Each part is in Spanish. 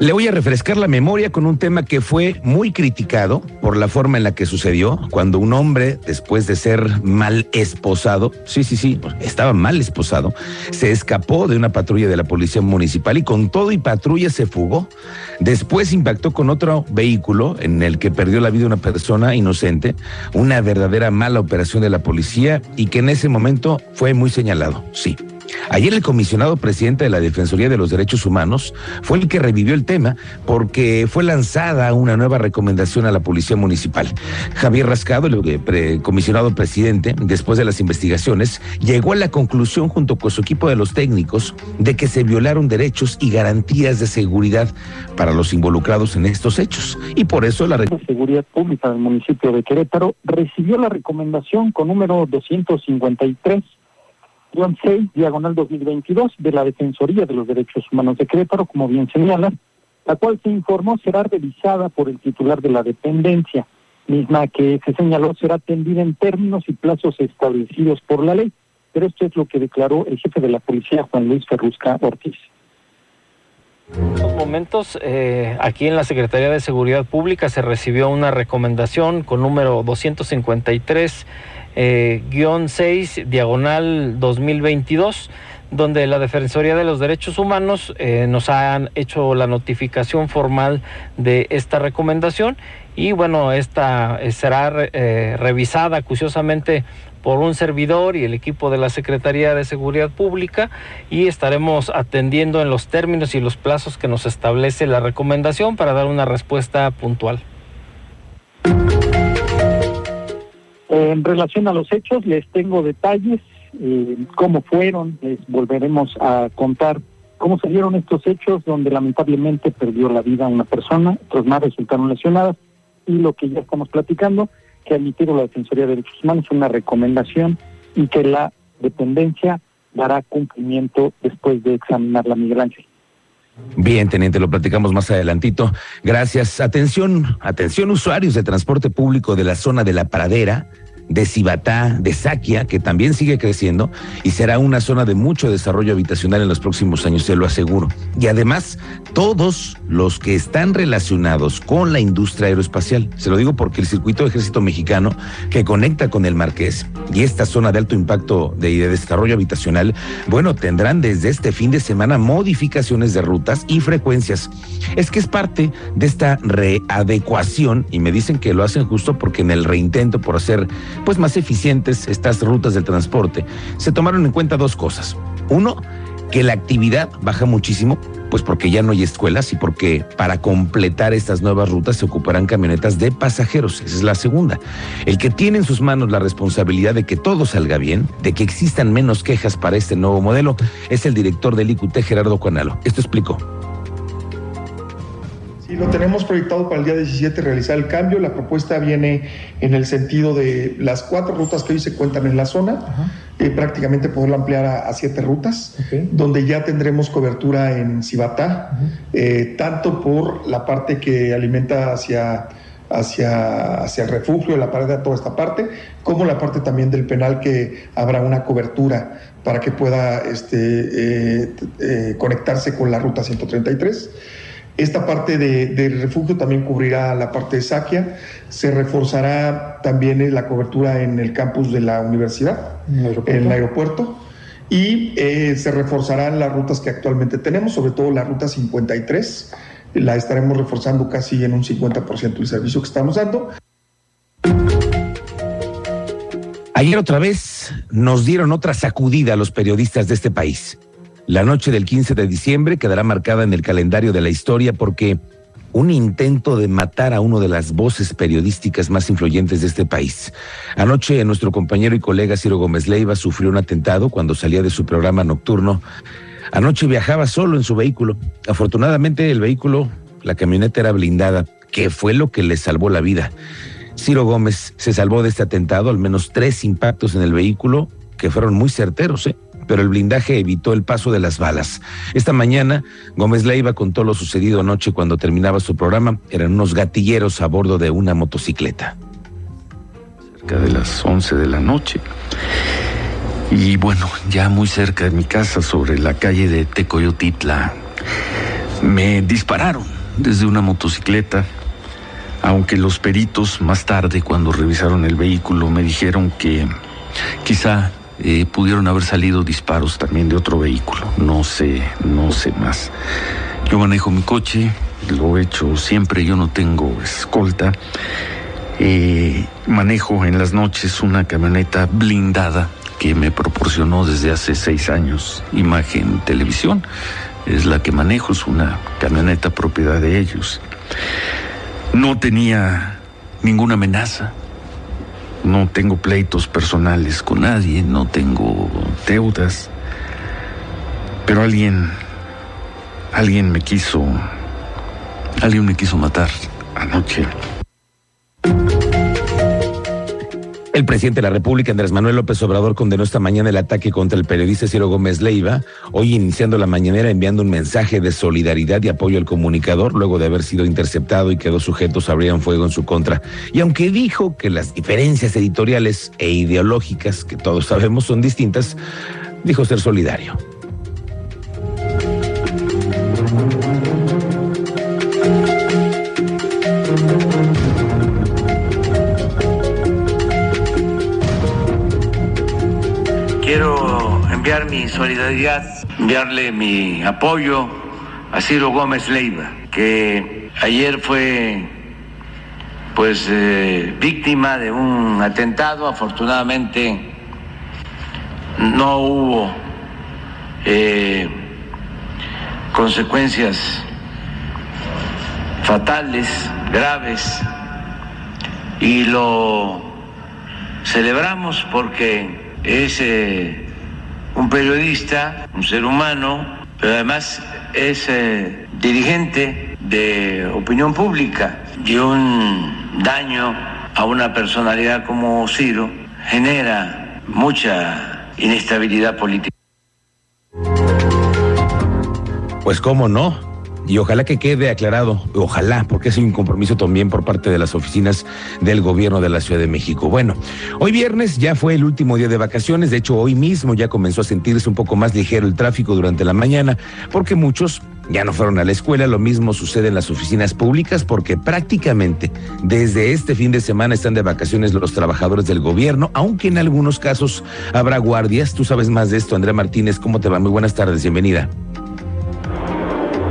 Le voy a refrescar la memoria con un tema que fue muy criticado por la forma en la que sucedió cuando un hombre, después de ser mal esposado, sí, sí, sí, estaba mal esposado, se escapó de una patrulla de la policía municipal y con todo y patrulla se fugó. Después impactó con otro vehículo en el que perdió la vida una persona inocente, una verdadera mala operación de la policía y que en ese momento fue muy señalado, sí. Ayer el comisionado presidente de la Defensoría de los Derechos Humanos fue el que revivió el tema porque fue lanzada una nueva recomendación a la Policía Municipal. Javier Rascado, el comisionado presidente, después de las investigaciones, llegó a la conclusión junto con su equipo de los técnicos de que se violaron derechos y garantías de seguridad para los involucrados en estos hechos. Y por eso la Seguridad Pública del municipio de Querétaro recibió la recomendación con número 253 6, diagonal 2022, de la Defensoría de los Derechos Humanos de Querétaro, como bien señala, la cual se informó será revisada por el titular de la dependencia, misma que se señaló será atendida en términos y plazos establecidos por la ley. Pero esto es lo que declaró el jefe de la policía, Juan Luis Ferrusca Ortiz. En estos momentos, eh, aquí en la Secretaría de Seguridad Pública se recibió una recomendación con número 253 eh, guion 6, diagonal 2022, donde la Defensoría de los Derechos Humanos eh, nos han hecho la notificación formal de esta recomendación y bueno, esta eh, será revisada acuciosamente por un servidor y el equipo de la Secretaría de Seguridad Pública y estaremos atendiendo en los términos y los plazos que nos establece la recomendación para dar una respuesta puntual. En relación a los hechos, les tengo detalles, eh, cómo fueron, les volveremos a contar cómo se dieron estos hechos donde lamentablemente perdió la vida una persona, otros más resultaron lesionadas y lo que ya estamos platicando, que ha emitido la Defensoría de Derechos Humanos una recomendación y que la dependencia dará cumplimiento después de examinar la Miguel Bien, teniente, lo platicamos más adelantito. Gracias. Atención, atención usuarios de transporte público de la zona de la pradera de Cibatá, de Saquia, que también sigue creciendo y será una zona de mucho desarrollo habitacional en los próximos años, se lo aseguro. Y además, todos los que están relacionados con la industria aeroespacial, se lo digo porque el circuito de ejército mexicano que conecta con el Marqués y esta zona de alto impacto de, de desarrollo habitacional, bueno, tendrán desde este fin de semana modificaciones de rutas y frecuencias. Es que es parte de esta readecuación y me dicen que lo hacen justo porque en el reintento por hacer pues más eficientes estas rutas del transporte, se tomaron en cuenta dos cosas. Uno, que la actividad baja muchísimo, pues porque ya no hay escuelas y porque para completar estas nuevas rutas se ocuparán camionetas de pasajeros. Esa es la segunda. El que tiene en sus manos la responsabilidad de que todo salga bien, de que existan menos quejas para este nuevo modelo, es el director del IQT, Gerardo Cuanalo. Esto explicó. Lo tenemos proyectado para el día 17 realizar el cambio. La propuesta viene en el sentido de las cuatro rutas que hoy se cuentan en la zona, eh, prácticamente poderlo ampliar a, siete rutas, donde ya tendremos cobertura en Cibatá, eh, tanto por la parte que alimenta hacia hacia, hacia el refugio, la pared de toda esta parte, como la parte también del penal que habrá una cobertura para que pueda este, eh, conectarse con la ruta 133. Esta parte del refugio también cubrirá la parte de Saquia. Se reforzará también la cobertura en el campus de la universidad, en el aeropuerto. y eh, se reforzarán las rutas que actualmente tenemos, sobre todo la ruta 53. La estaremos reforzando casi en un 50% del servicio que estamos dando. Ayer otra vez nos dieron otra sacudida a los periodistas de este país. La noche del 15 de diciembre quedará marcada en el calendario de la historia porque un intento de matar a uno de las voces periodísticas más influyentes de este país. Anoche nuestro compañero y colega Ciro Gómez Leiva sufrió un atentado cuando salía de su programa nocturno. Anoche viajaba solo en su vehículo. Afortunadamente el vehículo, la camioneta era blindada, que fue lo que le salvó la vida. Ciro Gómez se salvó de este atentado, al menos tres impactos en el vehículo que fueron muy certeros, ¿eh? Pero el blindaje evitó el paso de las balas. Esta mañana, Gómez Leiva contó lo sucedido anoche cuando terminaba su programa. Eran unos gatilleros a bordo de una motocicleta. Cerca de las 11 de la noche. Y bueno, ya muy cerca de mi casa, sobre la calle de Tecoyotitla, me dispararon desde una motocicleta, aunque los peritos más tarde, cuando revisaron el vehículo, me dijeron que quizá eh, pudieron haber salido disparos también de otro vehículo. No sé, no sé más. Yo manejo mi coche, lo he hecho siempre, yo no tengo escolta. Eh, manejo en las noches una camioneta blindada que me proporcionó desde hace seis años Imagen Televisión. Es la que manejo, es una camioneta propiedad de ellos. No tenía ninguna amenaza, no tengo pleitos personales con nadie, no tengo deudas, pero alguien, alguien me quiso, alguien me quiso matar anoche. El presidente de la República, Andrés Manuel López Obrador, condenó esta mañana el ataque contra el periodista Ciro Gómez Leiva, hoy iniciando la mañanera enviando un mensaje de solidaridad y apoyo al comunicador, luego de haber sido interceptado y que dos sujetos abrieron fuego en su contra. Y aunque dijo que las diferencias editoriales e ideológicas, que todos sabemos son distintas, dijo ser solidario. Quiero enviar mi solidaridad, enviarle mi apoyo a Ciro Gómez Leiva, que ayer fue pues eh, víctima de un atentado. Afortunadamente no hubo eh, consecuencias fatales, graves, y lo celebramos porque es eh, un periodista, un ser humano, pero además es eh, dirigente de opinión pública. Y un daño a una personalidad como Ciro. Genera mucha inestabilidad política. Pues cómo no, y ojalá que quede aclarado, ojalá, porque es un compromiso también por parte de las oficinas del gobierno de la Ciudad de México. Bueno, hoy viernes ya fue el último día de vacaciones, de hecho hoy mismo ya comenzó a sentirse un poco más ligero el tráfico durante la mañana, porque muchos ya no fueron a la escuela, lo mismo sucede en las oficinas públicas porque prácticamente desde este fin de semana están de vacaciones los trabajadores del gobierno, aunque en algunos casos habrá guardias. Tú sabes más de esto, Andrea Martínez, ¿cómo te va? Muy buenas tardes, bienvenida.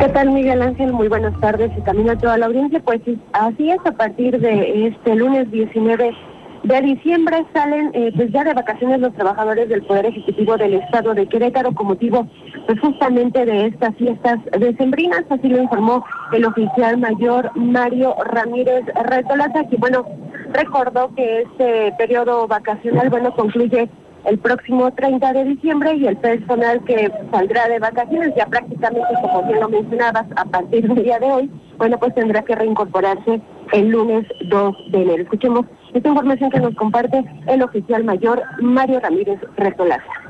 ¿Qué tal, Miguel Ángel? Muy buenas tardes y también a toda la audiencia. Pues así es, a partir de este lunes 19 de diciembre salen eh, pues ya de vacaciones los trabajadores del Poder Ejecutivo del Estado de Querétaro con motivo pues justamente de estas fiestas decembrinas, así lo informó el oficial mayor Mario Ramírez Retolaza, que bueno, recordó que este periodo vacacional, bueno, concluye el próximo 30 de diciembre y el personal que saldrá de vacaciones ya prácticamente como bien lo mencionabas a partir del día de hoy, bueno pues tendrá que reincorporarse el lunes 2 de enero. Escuchemos esta información que nos comparte el oficial mayor Mario Ramírez Retolaza.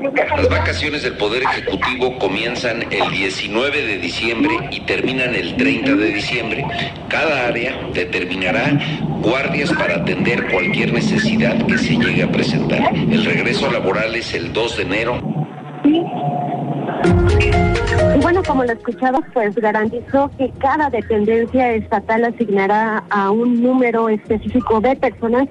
Las vacaciones del Poder Ejecutivo comienzan el 19 de diciembre y terminan el 30 de diciembre. Cada área determinará guardias para atender cualquier necesidad que se llegue a presentar. El regreso laboral es el 2 de enero. Y bueno, como lo escuchabas, pues garantizó que cada dependencia estatal asignará a un número específico de personas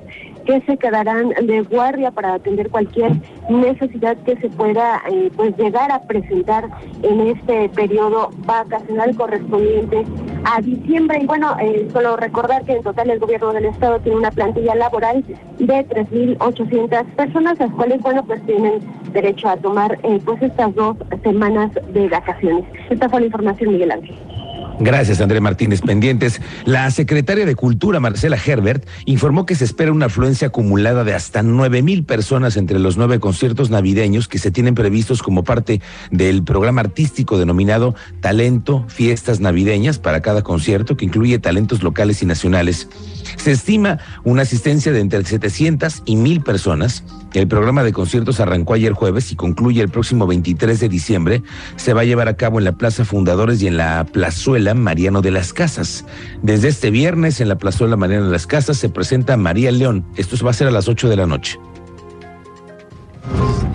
que se quedarán de guardia para atender cualquier necesidad que se pueda eh, pues llegar a presentar en este periodo vacacional correspondiente a diciembre. Y bueno, eh, solo recordar que en total el gobierno del estado tiene una plantilla laboral de 3.800 personas, las cuales, bueno, pues tienen derecho a tomar eh, pues estas dos semanas de vacaciones. Esta fue la información, Miguel Ángel. Gracias, André Martínez. Pendientes. La secretaria de Cultura, Marcela Herbert, informó que se espera una afluencia acumulada de hasta nueve mil personas entre los nueve conciertos navideños que se tienen previstos como parte del programa artístico denominado Talento Fiestas Navideñas para cada concierto, que incluye talentos locales y nacionales. Se estima una asistencia de entre 700 y mil personas. El programa de conciertos arrancó ayer jueves y concluye el próximo 23 de diciembre. Se va a llevar a cabo en la Plaza Fundadores y en la Plazuela Mariano de las Casas. Desde este viernes en la Plazuela Mariano de las Casas se presenta María León. Esto va a ser a las 8 de la noche.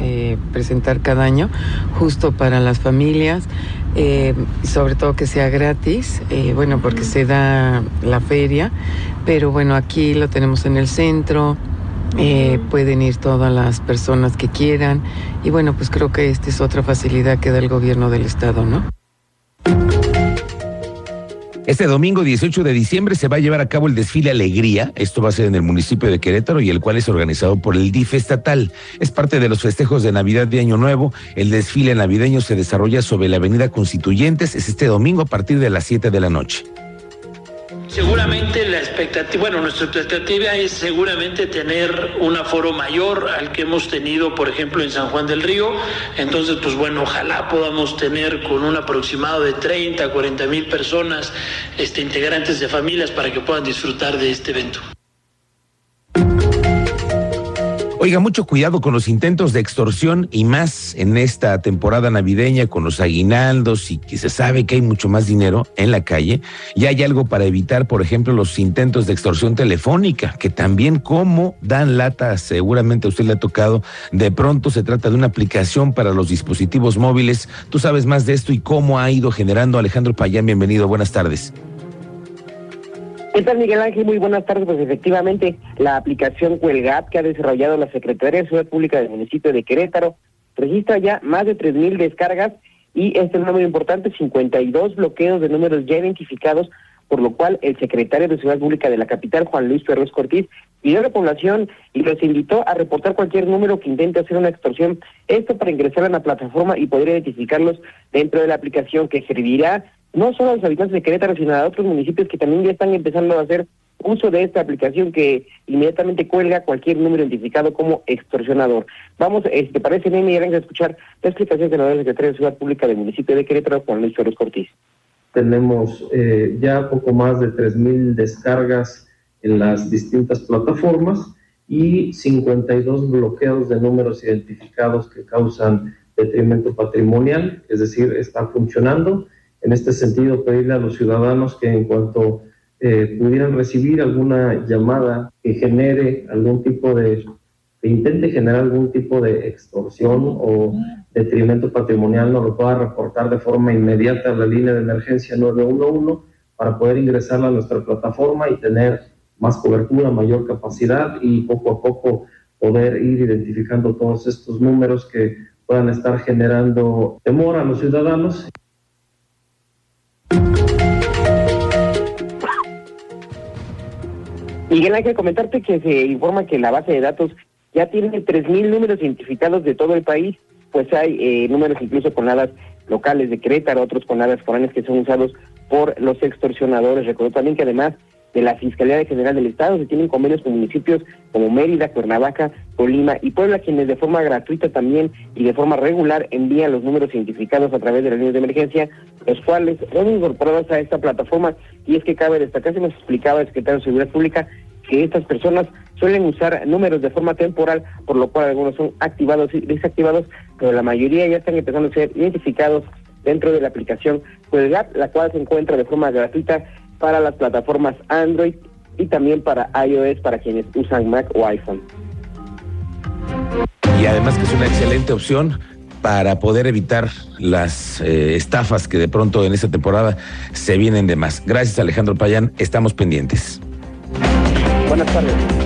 Eh, presentar cada año justo para las familias, eh, sobre todo que sea gratis, eh, bueno, porque se da la feria, pero bueno, aquí lo tenemos en el centro, pueden ir todas las personas que quieran y bueno, pues creo que esta es otra facilidad que da el gobierno del estado, ¿no? Este domingo 18 de diciembre se va a llevar a cabo el desfile Alegría. Esto va a ser en el municipio de Querétaro y el cual es organizado por el DIF estatal. Es parte de los festejos de Navidad de Año Nuevo. El desfile navideño se desarrolla sobre la Avenida Constituyentes. Es este domingo a partir de las 7 de la noche. Seguramente la expectativa, bueno, nuestra expectativa es seguramente tener un aforo mayor al que hemos tenido, por ejemplo, en San Juan del Río. Entonces, pues bueno, ojalá podamos tener con un aproximado de 30, 40 mil personas, este, integrantes de familias, para que puedan disfrutar de este evento. Oiga, mucho cuidado con los intentos de extorsión y más en esta temporada navideña con los aguinaldos y que se sabe que hay mucho más dinero en la calle. Y hay algo para evitar, por ejemplo, los intentos de extorsión telefónica, que también como dan lata, seguramente a usted le ha tocado. De pronto se trata de una aplicación para los dispositivos móviles. Tú sabes más de esto y cómo ha ido generando. Alejandro Payán, bienvenido, buenas tardes. ¿Qué tal, Miguel Ángel? Muy buenas tardes. Pues efectivamente, la aplicación Cuelgap que ha desarrollado la Secretaría de Ciudad Pública del municipio de Querétaro registra ya más de 3.000 descargas y este número importante, 52 bloqueos de números ya identificados, por lo cual el secretario de Ciudad Pública de la capital, Juan Luis Ferros Cortiz, pidió a la población y los invitó a reportar cualquier número que intente hacer una extorsión, esto para ingresar a la plataforma y poder identificarlos dentro de la aplicación que servirá no solo a los habitantes de Querétaro, sino a otros municipios que también ya están empezando a hacer uso de esta aplicación que inmediatamente cuelga cualquier número identificado como extorsionador. Vamos, eh, ¿te parece Miguel, a escuchar la explicación de la secretaria de Ciudad Pública del municipio de Querétaro, Juan Luis Flores Cortiz? Tenemos eh, ya poco más de 3.000 descargas en las distintas plataformas y 52 bloqueos de números identificados que causan detrimento patrimonial, es decir, está funcionando en este sentido, pedirle a los ciudadanos que en cuanto eh, pudieran recibir alguna llamada que genere algún tipo de, que intente generar algún tipo de extorsión o detrimento patrimonial, nos lo pueda reportar de forma inmediata a la línea de emergencia 911 para poder ingresarla a nuestra plataforma y tener más cobertura, mayor capacidad y poco a poco poder ir identificando todos estos números que puedan estar generando temor a los ciudadanos. Miguel Ángel, comentarte que se informa que la base de datos ya tiene 3.000 números identificados de todo el país, pues hay eh, números incluso con hadas locales de Querétaro, otros con hadas foráneas que son usados por los extorsionadores. Recuerdo también que además de la Fiscalía General del Estado se tienen convenios con municipios como Mérida, Cuernavaca, Colima y Puebla, quienes de forma gratuita también y de forma regular envían los números identificados a través de las líneas de emergencia, los cuales son incorporados a esta plataforma. Y es que cabe destacar, se nos explicaba el secretario de Seguridad Pública, que estas personas suelen usar números de forma temporal, por lo cual algunos son activados y desactivados, pero la mayoría ya están empezando a ser identificados dentro de la aplicación Cuelgap, la cual se encuentra de forma gratuita para las plataformas Android y también para iOS para quienes usan Mac o iPhone. Y además que es una excelente opción para poder evitar las eh, estafas que de pronto en esta temporada se vienen de más. Gracias Alejandro Payán, estamos pendientes. Buenas tardes.